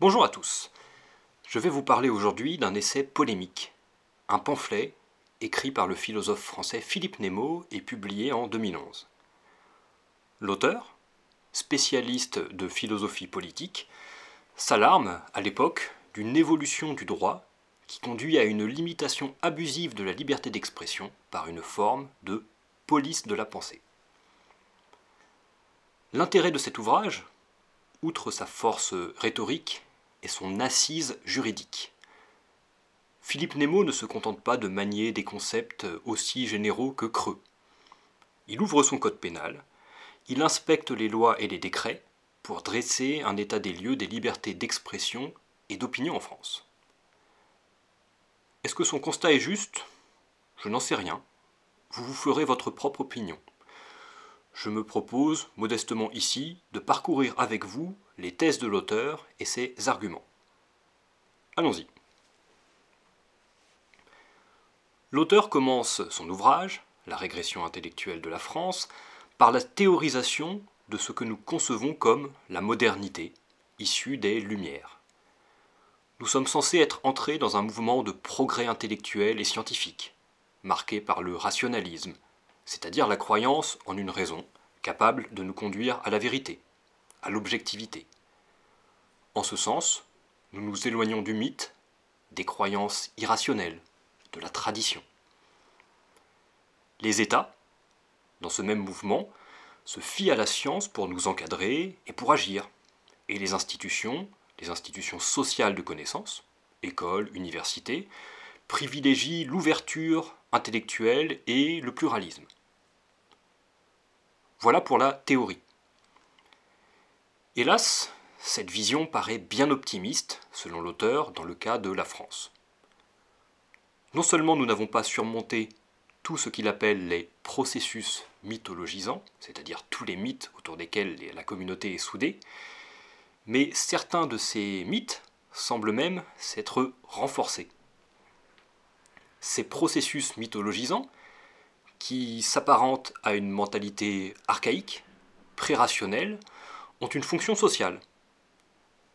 Bonjour à tous. Je vais vous parler aujourd'hui d'un essai polémique, un pamphlet écrit par le philosophe français Philippe Nemo et publié en 2011. L'auteur, spécialiste de philosophie politique, s'alarme à l'époque d'une évolution du droit qui conduit à une limitation abusive de la liberté d'expression par une forme de police de la pensée. L'intérêt de cet ouvrage, outre sa force rhétorique, est son assise juridique. Philippe Nemo ne se contente pas de manier des concepts aussi généraux que creux. Il ouvre son code pénal, il inspecte les lois et les décrets pour dresser un état des lieux des libertés d'expression et d'opinion en France. Est-ce que son constat est juste? Je n'en sais rien. Vous vous ferez votre propre opinion. Je me propose, modestement ici, de parcourir avec vous les thèses de l'auteur et ses arguments. Allons-y. L'auteur commence son ouvrage, La régression intellectuelle de la France, par la théorisation de ce que nous concevons comme la modernité, issue des Lumières. Nous sommes censés être entrés dans un mouvement de progrès intellectuel et scientifique, marqué par le rationalisme, c'est-à-dire la croyance en une raison capable de nous conduire à la vérité, à l'objectivité. En ce sens, nous nous éloignons du mythe, des croyances irrationnelles, de la tradition. Les États, dans ce même mouvement, se fient à la science pour nous encadrer et pour agir, et les institutions, les institutions sociales de connaissance, écoles, universités, privilégient l'ouverture intellectuelle et le pluralisme. Voilà pour la théorie. Hélas, cette vision paraît bien optimiste, selon l'auteur, dans le cas de la France. Non seulement nous n'avons pas surmonté tout ce qu'il appelle les processus mythologisants, c'est-à-dire tous les mythes autour desquels la communauté est soudée, mais certains de ces mythes semblent même s'être renforcés. Ces processus mythologisants, qui s'apparentent à une mentalité archaïque, pré-rationnelle, ont une fonction sociale.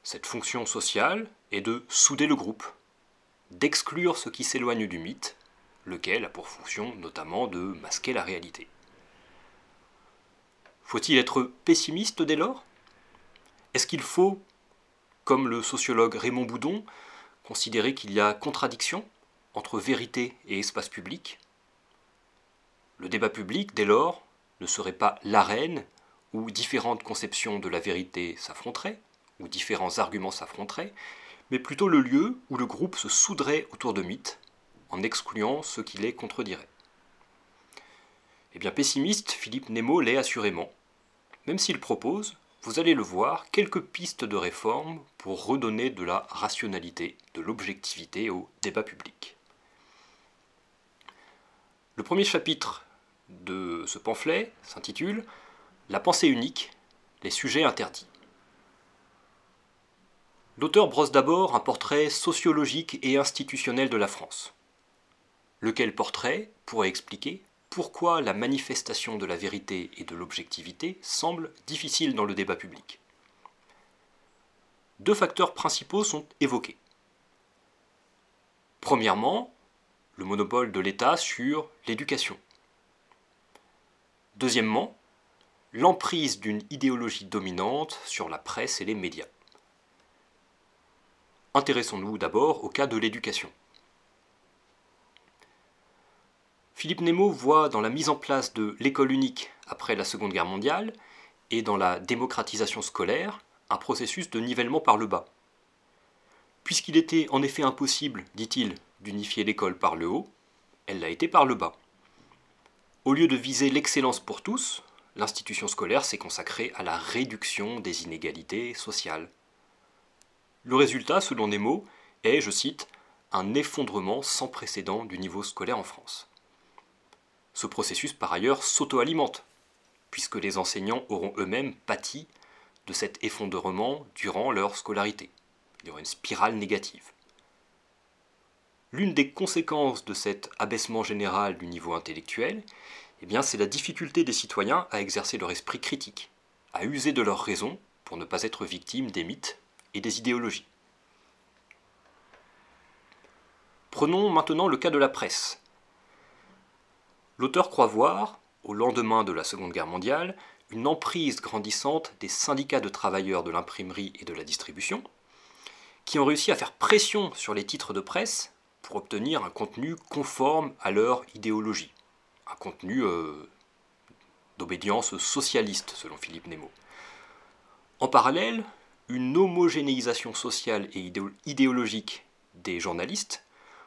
Cette fonction sociale est de souder le groupe, d'exclure ce qui s'éloigne du mythe, lequel a pour fonction notamment de masquer la réalité. Faut-il être pessimiste dès lors? Est-ce qu'il faut, comme le sociologue Raymond Boudon, considérer qu'il y a contradiction entre vérité et espace public? Le débat public, dès lors, ne serait pas l'arène où différentes conceptions de la vérité s'affronteraient, où différents arguments s'affronteraient, mais plutôt le lieu où le groupe se souderait autour de mythes, en excluant ce qui les contredirait. Eh bien, pessimiste, Philippe Nemo l'est assurément, même s'il propose, vous allez le voir, quelques pistes de réforme pour redonner de la rationalité, de l'objectivité au débat public. Le premier chapitre ce pamphlet s'intitule La pensée unique, les sujets interdits. L'auteur brosse d'abord un portrait sociologique et institutionnel de la France. Lequel portrait pourrait expliquer pourquoi la manifestation de la vérité et de l'objectivité semble difficile dans le débat public. Deux facteurs principaux sont évoqués. Premièrement, le monopole de l'État sur l'éducation. Deuxièmement, l'emprise d'une idéologie dominante sur la presse et les médias. Intéressons-nous d'abord au cas de l'éducation. Philippe Nemo voit dans la mise en place de l'école unique après la Seconde Guerre mondiale et dans la démocratisation scolaire un processus de nivellement par le bas. Puisqu'il était en effet impossible, dit-il, d'unifier l'école par le haut, elle l'a été par le bas. Au lieu de viser l'excellence pour tous, l'institution scolaire s'est consacrée à la réduction des inégalités sociales. Le résultat, selon Nemo, est, je cite, un effondrement sans précédent du niveau scolaire en France. Ce processus, par ailleurs, s'auto-alimente, puisque les enseignants auront eux-mêmes pâti de cet effondrement durant leur scolarité. Il y aura une spirale négative. L'une des conséquences de cet abaissement général du niveau intellectuel, eh bien, c'est la difficulté des citoyens à exercer leur esprit critique, à user de leur raison pour ne pas être victimes des mythes et des idéologies. Prenons maintenant le cas de la presse. L'auteur croit voir, au lendemain de la Seconde Guerre mondiale, une emprise grandissante des syndicats de travailleurs de l'imprimerie et de la distribution, qui ont réussi à faire pression sur les titres de presse pour obtenir un contenu conforme à leur idéologie, un contenu euh, d'obédience socialiste selon Philippe Nemo. En parallèle, une homogénéisation sociale et idéologique des journalistes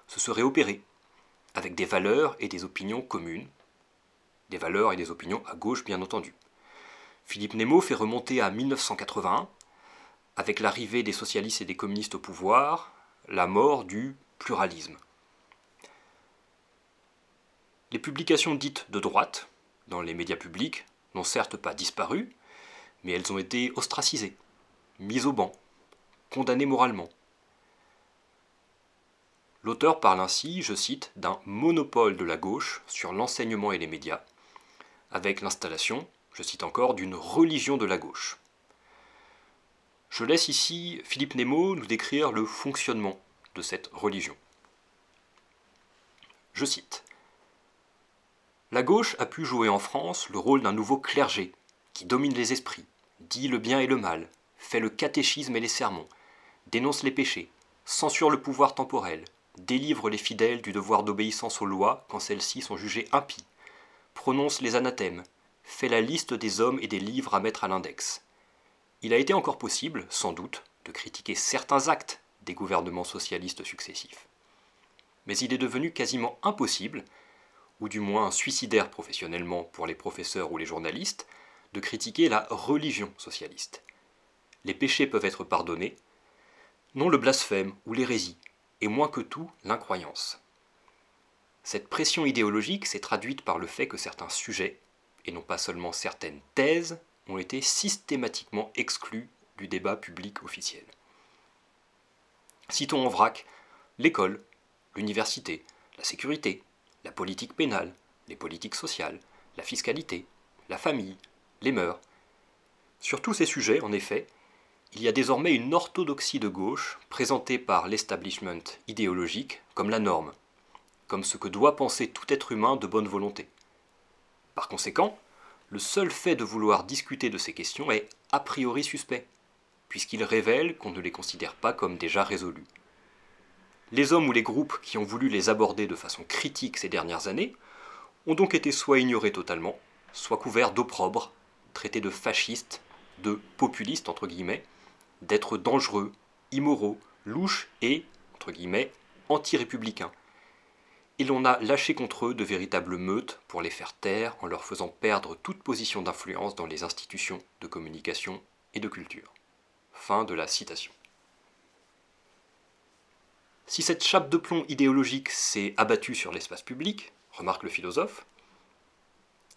se serait opérée, avec des valeurs et des opinions communes, des valeurs et des opinions à gauche bien entendu. Philippe Nemo fait remonter à 1981, avec l'arrivée des socialistes et des communistes au pouvoir, la mort du pluralisme. Les publications dites de droite, dans les médias publics, n'ont certes pas disparu, mais elles ont été ostracisées, mises au banc, condamnées moralement. L'auteur parle ainsi, je cite, d'un monopole de la gauche sur l'enseignement et les médias, avec l'installation, je cite encore, d'une religion de la gauche. Je laisse ici Philippe Nemo nous décrire le fonctionnement cette religion. Je cite La gauche a pu jouer en France le rôle d'un nouveau clergé qui domine les esprits, dit le bien et le mal, fait le catéchisme et les sermons, dénonce les péchés, censure le pouvoir temporel, délivre les fidèles du devoir d'obéissance aux lois quand celles-ci sont jugées impies, prononce les anathèmes, fait la liste des hommes et des livres à mettre à l'index. Il a été encore possible, sans doute, de critiquer certains actes des gouvernements socialistes successifs. Mais il est devenu quasiment impossible, ou du moins suicidaire professionnellement pour les professeurs ou les journalistes, de critiquer la religion socialiste. Les péchés peuvent être pardonnés, non le blasphème ou l'hérésie, et moins que tout l'incroyance. Cette pression idéologique s'est traduite par le fait que certains sujets, et non pas seulement certaines thèses, ont été systématiquement exclus du débat public officiel. Citons en vrac l'école, l'université, la sécurité, la politique pénale, les politiques sociales, la fiscalité, la famille, les mœurs. Sur tous ces sujets, en effet, il y a désormais une orthodoxie de gauche présentée par l'establishment idéologique comme la norme, comme ce que doit penser tout être humain de bonne volonté. Par conséquent, le seul fait de vouloir discuter de ces questions est a priori suspect, puisqu'il révèle qu'on ne les considère pas comme déjà résolues. Les hommes ou les groupes qui ont voulu les aborder de façon critique ces dernières années ont donc été soit ignorés totalement, soit couverts d'opprobre, traités de fascistes, de populistes entre guillemets, dangereux, immoraux, louches et, entre guillemets, anti-républicains. Et l'on a lâché contre eux de véritables meutes pour les faire taire en leur faisant perdre toute position d'influence dans les institutions de communication et de culture. Fin de la citation. Si cette chape de plomb idéologique s'est abattue sur l'espace public, remarque le philosophe,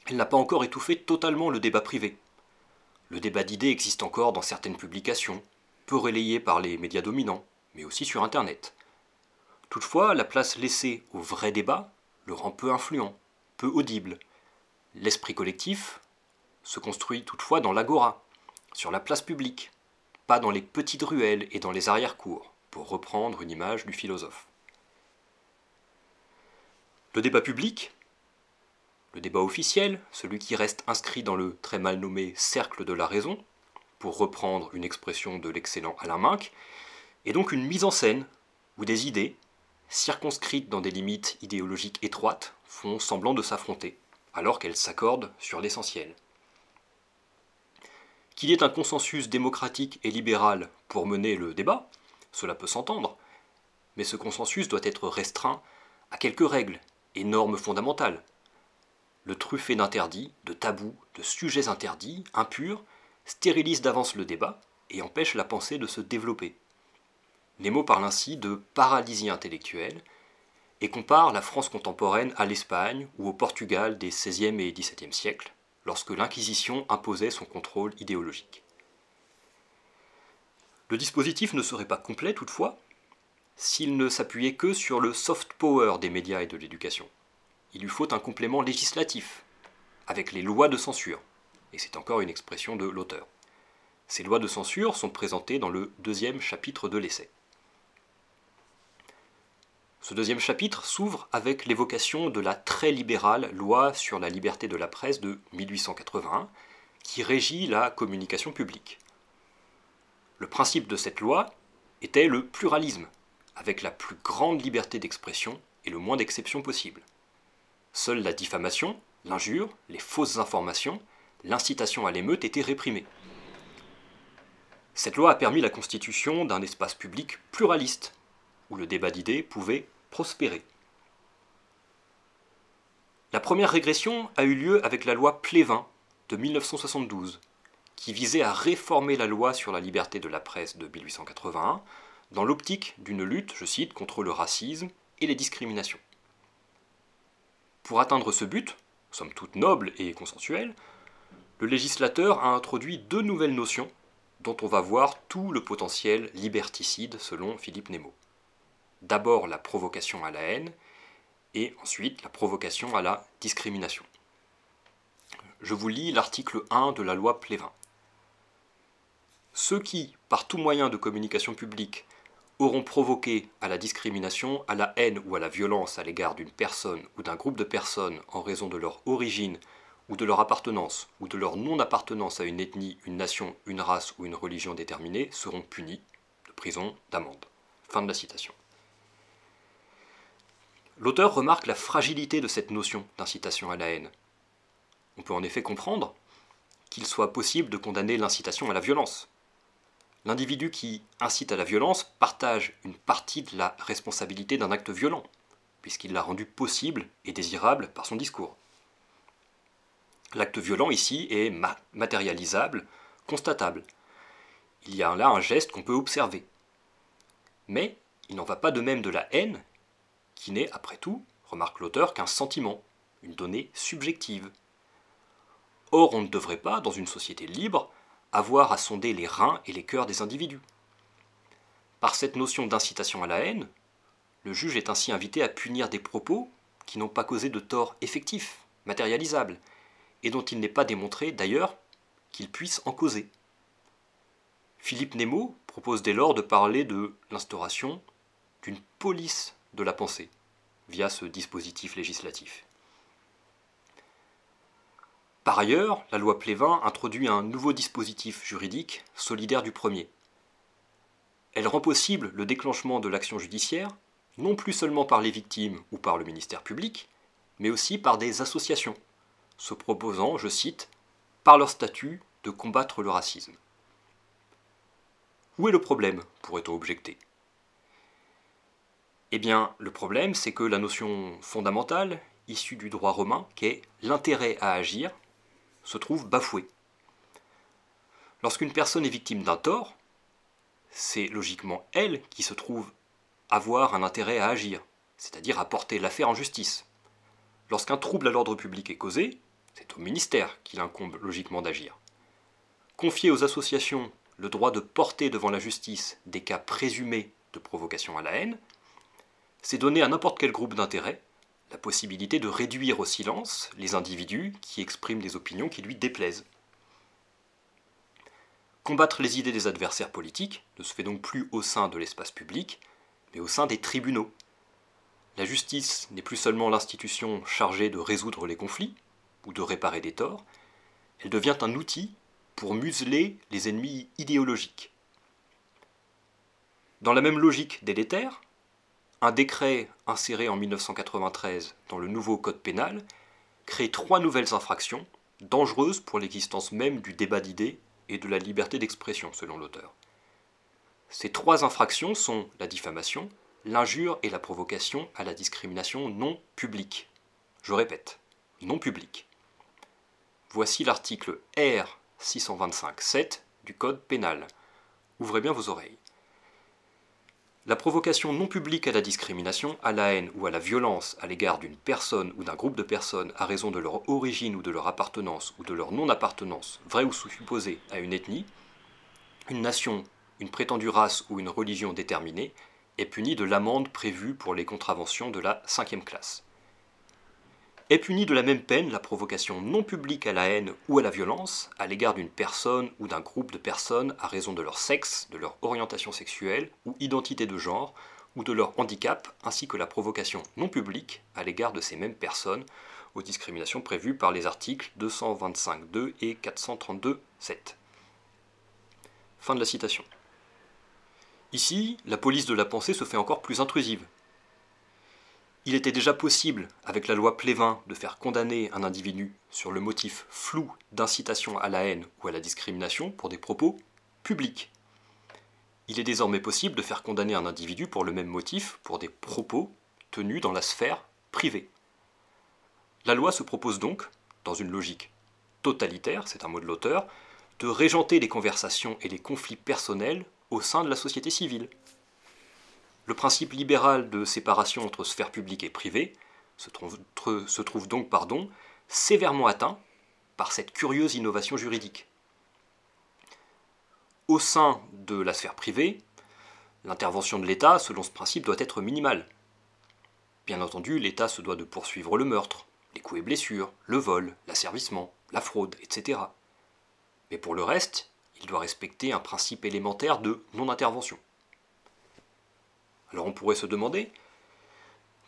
elle n'a pas encore étouffé totalement le débat privé. Le débat d'idées existe encore dans certaines publications, peu relayé par les médias dominants, mais aussi sur Internet. Toutefois, la place laissée au vrai débat le rend peu influent, peu audible. L'esprit collectif se construit toutefois dans l'agora, sur la place publique, dans les petites ruelles et dans les arrière-cours, pour reprendre une image du philosophe. Le débat public, le débat officiel, celui qui reste inscrit dans le très mal nommé cercle de la raison, pour reprendre une expression de l'excellent Alain Minck, est donc une mise en scène où des idées, circonscrites dans des limites idéologiques étroites, font semblant de s'affronter, alors qu'elles s'accordent sur l'essentiel. Qu'il y ait un consensus démocratique et libéral pour mener le débat, cela peut s'entendre, mais ce consensus doit être restreint à quelques règles et normes fondamentales. Le truffé d'interdits, de tabous, de sujets interdits, impurs, stérilise d'avance le débat et empêche la pensée de se développer. Nemo parle ainsi de paralysie intellectuelle et compare la France contemporaine à l'Espagne ou au Portugal des XVIe et XVIIe siècles, lorsque l'Inquisition imposait son contrôle idéologique. Le dispositif ne serait pas complet toutefois s'il ne s'appuyait que sur le soft power des médias et de l'éducation. Il lui faut un complément législatif, avec les lois de censure, et c'est encore une expression de l'auteur. Ces lois de censure sont présentées dans le deuxième chapitre de l'essai. Ce deuxième chapitre s'ouvre avec l'évocation de la très libérale loi sur la liberté de la presse de 1881, qui régit la communication publique. Le principe de cette loi était le pluralisme, avec la plus grande liberté d'expression et le moins d'exceptions possible. Seule la diffamation, l'injure, les fausses informations, l'incitation à l'émeute étaient réprimées. Cette loi a permis la constitution d'un espace public pluraliste, où le débat d'idées pouvait prospérer. La première régression a eu lieu avec la loi Plévin de 1972, qui visait à réformer la loi sur la liberté de la presse de 1881 dans l'optique d'une lutte, je cite, contre le racisme et les discriminations. Pour atteindre ce but, somme toute noble et consensuelle, le législateur a introduit deux nouvelles notions dont on va voir tout le potentiel liberticide selon Philippe Nemo. D'abord la provocation à la haine et ensuite la provocation à la discrimination. Je vous lis l'article 1 de la loi Plévin. Ceux qui, par tout moyen de communication publique, auront provoqué à la discrimination, à la haine ou à la violence à l'égard d'une personne ou d'un groupe de personnes en raison de leur origine ou de leur appartenance ou de leur non-appartenance à une ethnie, une nation, une race ou une religion déterminée seront punis de prison, d'amende. Fin de la citation. L'auteur remarque la fragilité de cette notion d'incitation à la haine. On peut en effet comprendre qu'il soit possible de condamner l'incitation à la violence, L'individu qui incite à la violence partage une partie de la responsabilité d'un acte violent, puisqu'il l'a rendu possible et désirable par son discours. L'acte violent ici est matérialisable, constatable. Il y a là un geste qu'on peut observer. Mais il n'en va pas de même de la haine, qui n'est, après tout, remarque l'auteur, qu'un sentiment, une donnée subjective. Or, on ne devrait pas, dans une société libre, avoir à sonder les reins et les cœurs des individus. Par cette notion d'incitation à la haine, le juge est ainsi invité à punir des propos qui n'ont pas causé de tort effectif, matérialisable, et dont il n'est pas démontré d'ailleurs qu'ils puissent en causer. Philippe Nemo propose dès lors de parler de l'instauration d'une police de la pensée via ce dispositif législatif. Par ailleurs, la loi Plévin introduit un nouveau dispositif juridique solidaire du premier. Elle rend possible le déclenchement de l'action judiciaire, non plus seulement par les victimes ou par le ministère public, mais aussi par des associations, se proposant, je cite, par leur statut, de combattre le racisme. Où est le problème? pourrait-on objecter? Eh bien, le problème, c'est que la notion fondamentale, issue du droit romain, qui est l'intérêt à agir, se trouve bafoué. Lorsqu'une personne est victime d'un tort, c'est logiquement elle qui se trouve avoir un intérêt à agir, c'est-à-dire à porter l'affaire en justice. Lorsqu'un trouble à l'ordre public est causé, c'est au ministère qu'il incombe logiquement d'agir. Confier aux associations le droit de porter devant la justice des cas présumés de provocation à la haine, c'est donner à n'importe quel groupe d'intérêt la possibilité de réduire au silence les individus qui expriment des opinions qui lui déplaisent. Combattre les idées des adversaires politiques ne se fait donc plus au sein de l'espace public, mais au sein des tribunaux. La justice n'est plus seulement l'institution chargée de résoudre les conflits ou de réparer des torts, elle devient un outil pour museler les ennemis idéologiques. Dans la même logique délétère, un décret inséré en 1993 dans le nouveau Code pénal crée trois nouvelles infractions dangereuses pour l'existence même du débat d'idées et de la liberté d'expression, selon l'auteur. Ces trois infractions sont la diffamation, l'injure et la provocation à la discrimination non publique. Je répète, non publique. Voici l'article R 625-7 du Code pénal. Ouvrez bien vos oreilles. La provocation non publique à la discrimination, à la haine ou à la violence à l'égard d'une personne ou d'un groupe de personnes à raison de leur origine ou de leur appartenance ou de leur non-appartenance, vraie ou supposée, à une ethnie, une nation, une prétendue race ou une religion déterminée, est punie de l'amende prévue pour les contraventions de la cinquième classe est punie de la même peine la provocation non publique à la haine ou à la violence à l'égard d'une personne ou d'un groupe de personnes à raison de leur sexe, de leur orientation sexuelle ou identité de genre, ou de leur handicap, ainsi que la provocation non publique à l'égard de ces mêmes personnes aux discriminations prévues par les articles 225.2 et 432.7. Fin de la citation. Ici, la police de la pensée se fait encore plus intrusive. Il était déjà possible, avec la loi Plévin, de faire condamner un individu sur le motif flou d'incitation à la haine ou à la discrimination pour des propos publics. Il est désormais possible de faire condamner un individu pour le même motif pour des propos tenus dans la sphère privée. La loi se propose donc, dans une logique totalitaire, c'est un mot de l'auteur, de régenter les conversations et les conflits personnels au sein de la société civile. Le principe libéral de séparation entre sphère publique et privée se trouve, donc sévèrement atteint par cette curieuse innovation juridique. Au sein de la sphère privée, l'intervention de l'État, selon ce principe, doit être minimale. Bien entendu, l'État se doit de poursuivre le meurtre, les coups et blessures, le vol, l'asservissement, la fraude, etc. Mais pour le reste, il doit respecter un principe élémentaire de non-intervention. Alors on pourrait se demander,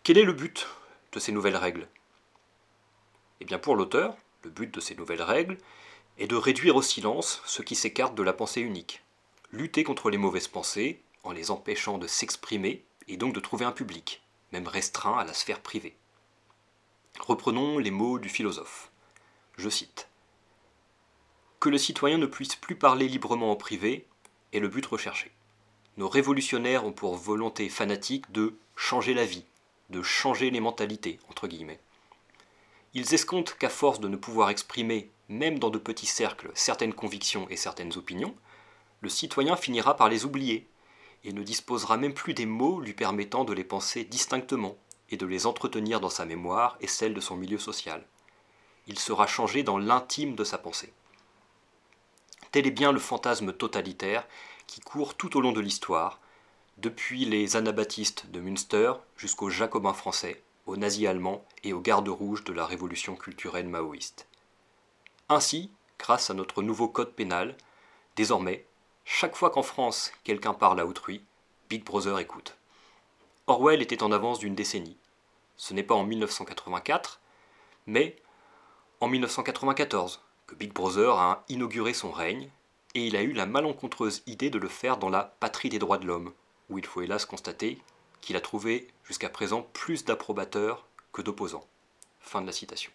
quel est le but de ces nouvelles règles? Eh bien pour l'auteur, le but de ces nouvelles règles est de réduire au silence ce qui s'écarte de la pensée unique, lutter contre les mauvaises pensées en les empêchant de s'exprimer et donc de trouver un public, même restreint à la sphère privée. Reprenons les mots du philosophe. Je cite. Que le citoyen ne puisse plus parler librement en privé est le but recherché. Nos révolutionnaires ont pour volonté fanatique de changer la vie, de changer les mentalités, entre guillemets. Ils escomptent qu'à force de ne pouvoir exprimer, même dans de petits cercles, certaines convictions et certaines opinions, le citoyen finira par les oublier, et ne disposera même plus des mots lui permettant de les penser distinctement, et de les entretenir dans sa mémoire et celle de son milieu social. Il sera changé dans l'intime de sa pensée. Tel est bien le fantasme totalitaire qui court tout au long de l'histoire, depuis les anabaptistes de Münster jusqu'aux jacobins français, aux nazis allemands et aux gardes rouges de la révolution culturelle maoïste. Ainsi, grâce à notre nouveau code pénal, désormais, chaque fois qu'en France quelqu'un parle à autrui, Big Brother écoute. Orwell était en avance d'une décennie. Ce n'est pas en 1984, mais en 1994 que Big Brother a inauguré son règne, et il a eu la malencontreuse idée de le faire dans la patrie des droits de l'homme, où il faut hélas constater qu'il a trouvé jusqu'à présent plus d'approbateurs que d'opposants. Fin de la citation.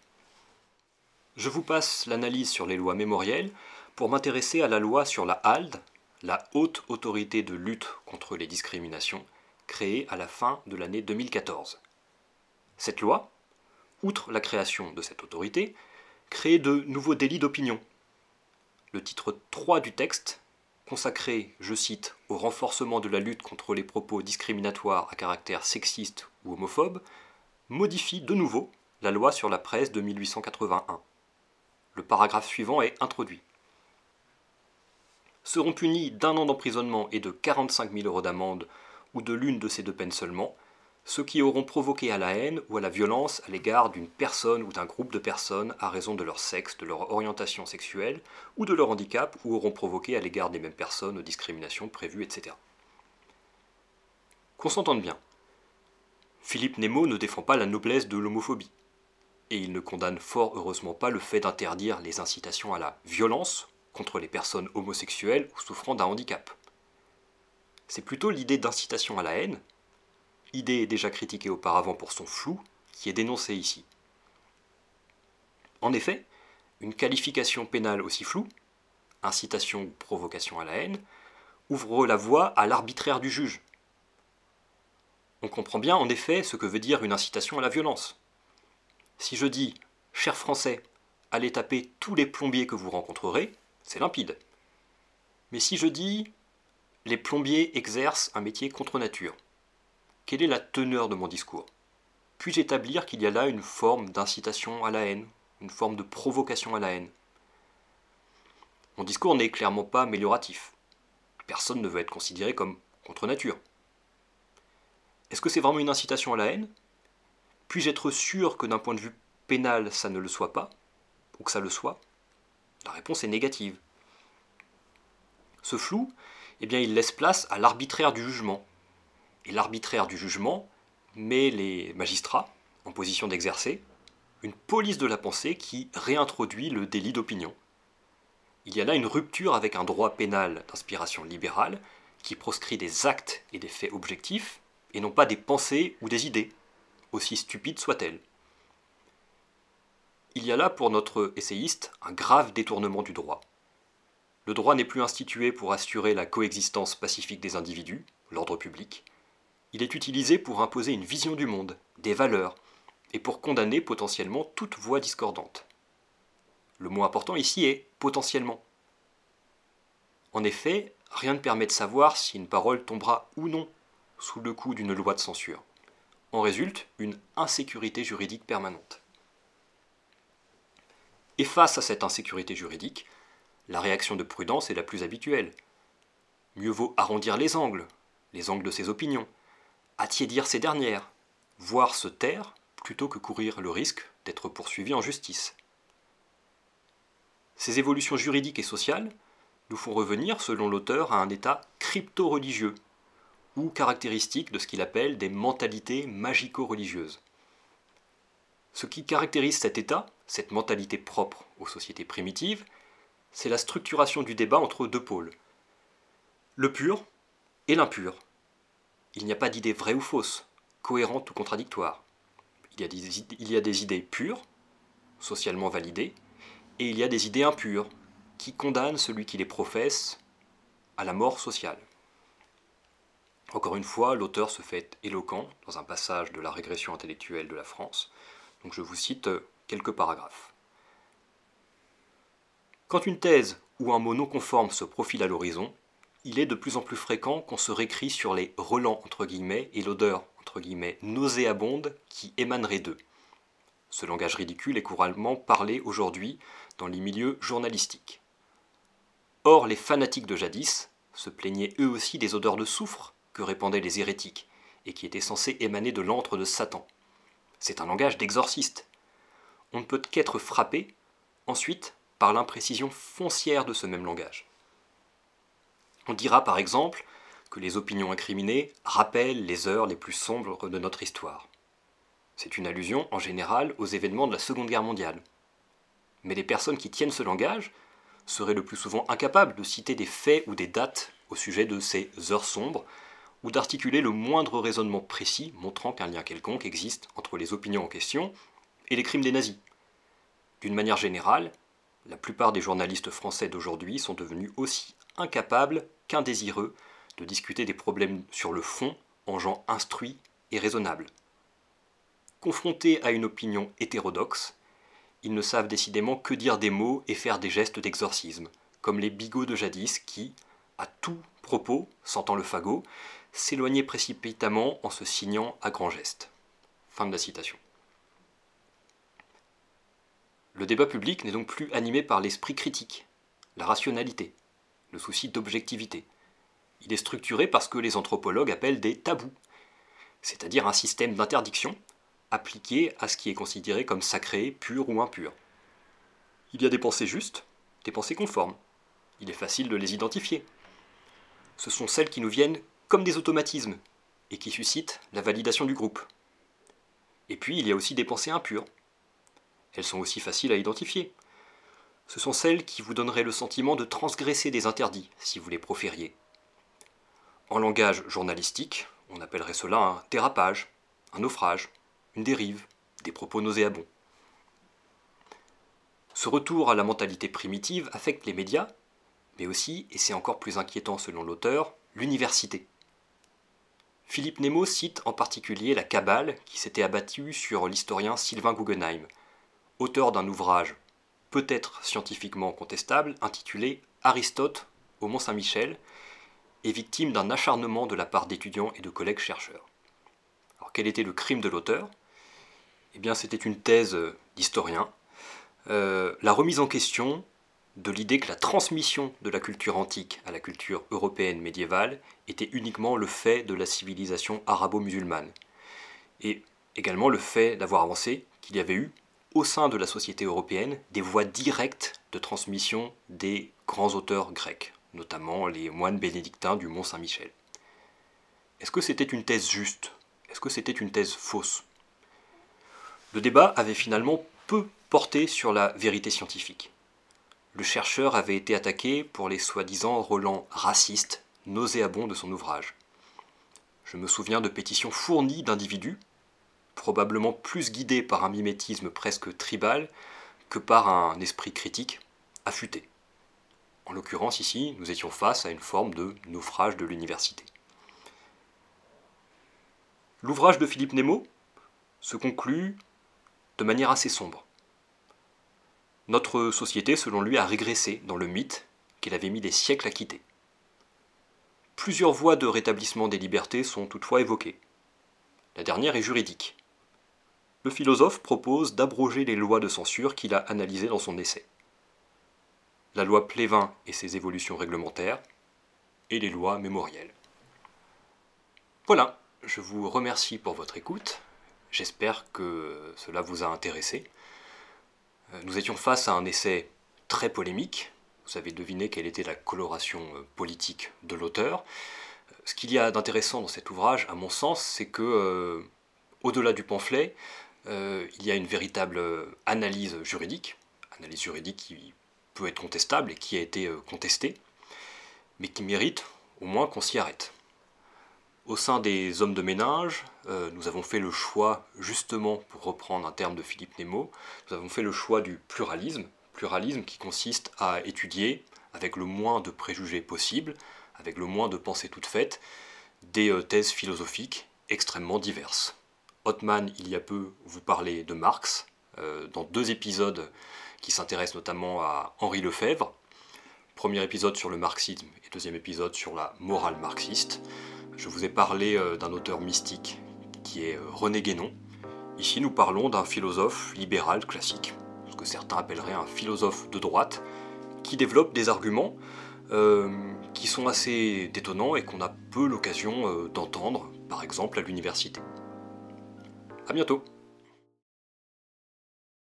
Je vous passe l'analyse sur les lois mémorielles pour m'intéresser à la loi sur la HALD, la Haute Autorité de lutte contre les discriminations, créée à la fin de l'année 2014. Cette loi, outre la création de cette autorité, crée de nouveaux délits d'opinion. Le titre 3 du texte, consacré, je cite, au renforcement de la lutte contre les propos discriminatoires à caractère sexiste ou homophobe, modifie de nouveau la loi sur la presse de 1881. Le paragraphe suivant est introduit. Seront punis d'un an d'emprisonnement et de 45 000 euros d'amende ou de l'une de ces deux peines seulement, ceux qui auront provoqué à la haine ou à la violence à l'égard d'une personne ou d'un groupe de personnes à raison de leur sexe, de leur orientation sexuelle ou de leur handicap ou auront provoqué à l'égard des mêmes personnes aux discriminations prévues, etc. Qu'on s'entende bien. Philippe Nemo ne défend pas la noblesse de l'homophobie. Et il ne condamne fort heureusement pas le fait d'interdire les incitations à la violence contre les personnes homosexuelles ou souffrant d'un handicap c'est plutôt l'idée d'incitation à la haine, idée déjà critiquée auparavant pour son flou, qui est dénoncée ici. En effet, une qualification pénale aussi floue, incitation ou provocation à la haine, ouvre la voie à l'arbitraire du juge. On comprend bien en effet ce que veut dire une incitation à la violence. Si je dis, cher Français, allez taper tous les plombiers que vous rencontrerez, c'est limpide. Mais si je dis, les plombiers exercent un métier contre nature. Quelle est la teneur de mon discours? Puis-je établir qu'il y a là une forme d'incitation à la haine, une forme de provocation à la haine? Mon discours n'est clairement pas amélioratif. Personne ne veut être considéré comme contre nature. Est-ce que c'est vraiment une incitation à la haine? Puis-je être sûr que d'un point de vue pénal, ça ne le soit pas Ou que ça le soit? La réponse est négative. Ce flou, eh bien, il laisse place à l'arbitraire du jugement. Et l'arbitraire du jugement met les magistrats en position d'exercer une police de la pensée qui réintroduit le délit d'opinion. Il y a là une rupture avec un droit pénal d'inspiration libérale qui proscrit des actes et des faits objectifs et non pas des pensées ou des idées, aussi stupides soient-elles. Il y a là pour notre essayiste un grave détournement du droit. Le droit n'est plus institué pour assurer la coexistence pacifique des individus, l'ordre public. Il est utilisé pour imposer une vision du monde, des valeurs, et pour condamner potentiellement toute voix discordante. Le mot important ici est potentiellement. En effet, rien ne permet de savoir si une parole tombera ou non sous le coup d'une loi de censure. En résulte une insécurité juridique permanente. Et face à cette insécurité juridique, la réaction de prudence est la plus habituelle. Mieux vaut arrondir les angles, les angles de ses opinions, attiédir ces dernières, voire se taire plutôt que courir le risque d'être poursuivi en justice. Ces évolutions juridiques et sociales nous font revenir, selon l'auteur, à un état crypto-religieux, ou caractéristique de ce qu'il appelle des mentalités magico-religieuses. Ce qui caractérise cet état, cette mentalité propre aux sociétés primitives, c'est la structuration du débat entre deux pôles. Le pur et l'impur. Il n'y a pas d'idée vraie ou fausse, cohérente ou contradictoire. Il y, a des, il y a des idées pures, socialement validées, et il y a des idées impures, qui condamnent celui qui les professe à la mort sociale. Encore une fois, l'auteur se fait éloquent dans un passage de la régression intellectuelle de la France. Donc je vous cite quelques paragraphes. Quand une thèse ou un mot non conforme se profile à l'horizon, il est de plus en plus fréquent qu'on se récrit sur les relents entre guillemets et l'odeur entre guillemets nauséabonde qui émanerait d'eux. Ce langage ridicule est couramment parlé aujourd'hui dans les milieux journalistiques. Or, les fanatiques de jadis se plaignaient eux aussi des odeurs de soufre que répandaient les hérétiques et qui étaient censées émaner de l'antre de Satan. C'est un langage d'exorciste. On ne peut qu'être frappé, ensuite, par l'imprécision foncière de ce même langage. On dira par exemple que les opinions incriminées rappellent les heures les plus sombres de notre histoire. C'est une allusion en général aux événements de la Seconde Guerre mondiale. Mais les personnes qui tiennent ce langage seraient le plus souvent incapables de citer des faits ou des dates au sujet de ces heures sombres, ou d'articuler le moindre raisonnement précis montrant qu'un lien quelconque existe entre les opinions en question et les crimes des nazis. D'une manière générale, la plupart des journalistes français d'aujourd'hui sont devenus aussi incapables qu'indésireux de discuter des problèmes sur le fond en gens instruits et raisonnables. Confrontés à une opinion hétérodoxe, ils ne savent décidément que dire des mots et faire des gestes d'exorcisme, comme les bigots de jadis qui, à tout propos, sentant le fagot, s'éloignaient précipitamment en se signant à grands gestes. Fin de la citation. Le débat public n'est donc plus animé par l'esprit critique, la rationalité, le souci d'objectivité. Il est structuré par ce que les anthropologues appellent des tabous, c'est-à-dire un système d'interdiction appliqué à ce qui est considéré comme sacré, pur ou impur. Il y a des pensées justes, des pensées conformes. Il est facile de les identifier. Ce sont celles qui nous viennent comme des automatismes et qui suscitent la validation du groupe. Et puis il y a aussi des pensées impures. Elles sont aussi faciles à identifier. Ce sont celles qui vous donneraient le sentiment de transgresser des interdits si vous les profériez, en langage journalistique, on appellerait cela un dérapage, un naufrage, une dérive, des propos nauséabonds. Ce retour à la mentalité primitive affecte les médias, mais aussi, et c'est encore plus inquiétant selon l'auteur, l'université. Philippe Nemo cite en particulier la cabale qui s'était abattue sur l'historien Sylvain Guggenheim, auteur d'un ouvrage peut-être scientifiquement contestable intitulé Aristote au Mont-Saint-Michel, est victime d'un acharnement de la part d'étudiants et de collègues chercheurs. Alors quel était le crime de l'auteur? Eh bien c'était une thèse d'historien, euh, la remise en question de l'idée que la transmission de la culture antique à la culture européenne médiévale était uniquement le fait de la civilisation arabo-musulmane, et également le fait d'avoir avancé qu'il y avait eu, au sein de la société européenne, des voies directes de transmission des grands auteurs grecs notamment les moines bénédictins du Mont Saint-Michel. est-ce que c'était une thèse juste? Est-ce que c'était une thèse fausse? Le débat avait finalement peu porté sur la vérité scientifique. Le chercheur avait été attaqué pour les soi-disant relents racistes, nauséabonds de son ouvrage. Je me souviens de pétitions fournies d'individus, probablement plus guidés par un mimétisme presque tribal que par un esprit critique affûté. En l'occurrence ici, nous étions face à une forme de naufrage de l'université. L'ouvrage de Philippe Nemo se conclut de manière assez sombre. Notre société, selon lui, a régressé dans le mythe qu'il avait mis des siècles à quitter. Plusieurs voies de rétablissement des libertés sont toutefois évoquées. La dernière est juridique. Le philosophe propose d'abroger les lois de censure qu'il a analysées dans son essai. La loi Plévin et ses évolutions réglementaires, et les lois mémorielles. Voilà, je vous remercie pour votre écoute. J'espère que cela vous a intéressé. Euh, nous étions face à un essai très polémique, vous avez deviné quelle était la coloration euh, politique de l'auteur. Ce qu'il y a d'intéressant dans cet ouvrage, à mon sens, c'est que, euh, au-delà du pamphlet, euh, il y a une véritable analyse juridique, analyse juridique qui peut être contestable et qui a été contestée, mais qui mérite au moins qu'on s'y arrête. Au sein des hommes de ménage, nous avons fait le choix, justement pour reprendre un terme de Philippe Nemo, nous avons fait le choix du pluralisme, pluralisme qui consiste à étudier, avec le moins de préjugés possible, avec le moins de pensées toutes faites, des euh, thèses philosophiques extrêmement diverses. Hotman, il y a peu, vous parlait de Marx, euh, dans deux épisodes qui s'intéressent notamment à Henri Lefebvre. Premier épisode sur le marxisme et deuxième épisode sur la morale marxiste. Je vous ai parlé euh, d'un auteur mystique qui est René Guénon. Ici, nous parlons d'un philosophe libéral classique que certains appelleraient un philosophe de droite, qui développe des arguments euh, qui sont assez détonnants et qu'on a peu l'occasion euh, d'entendre, par exemple à l'université. A bientôt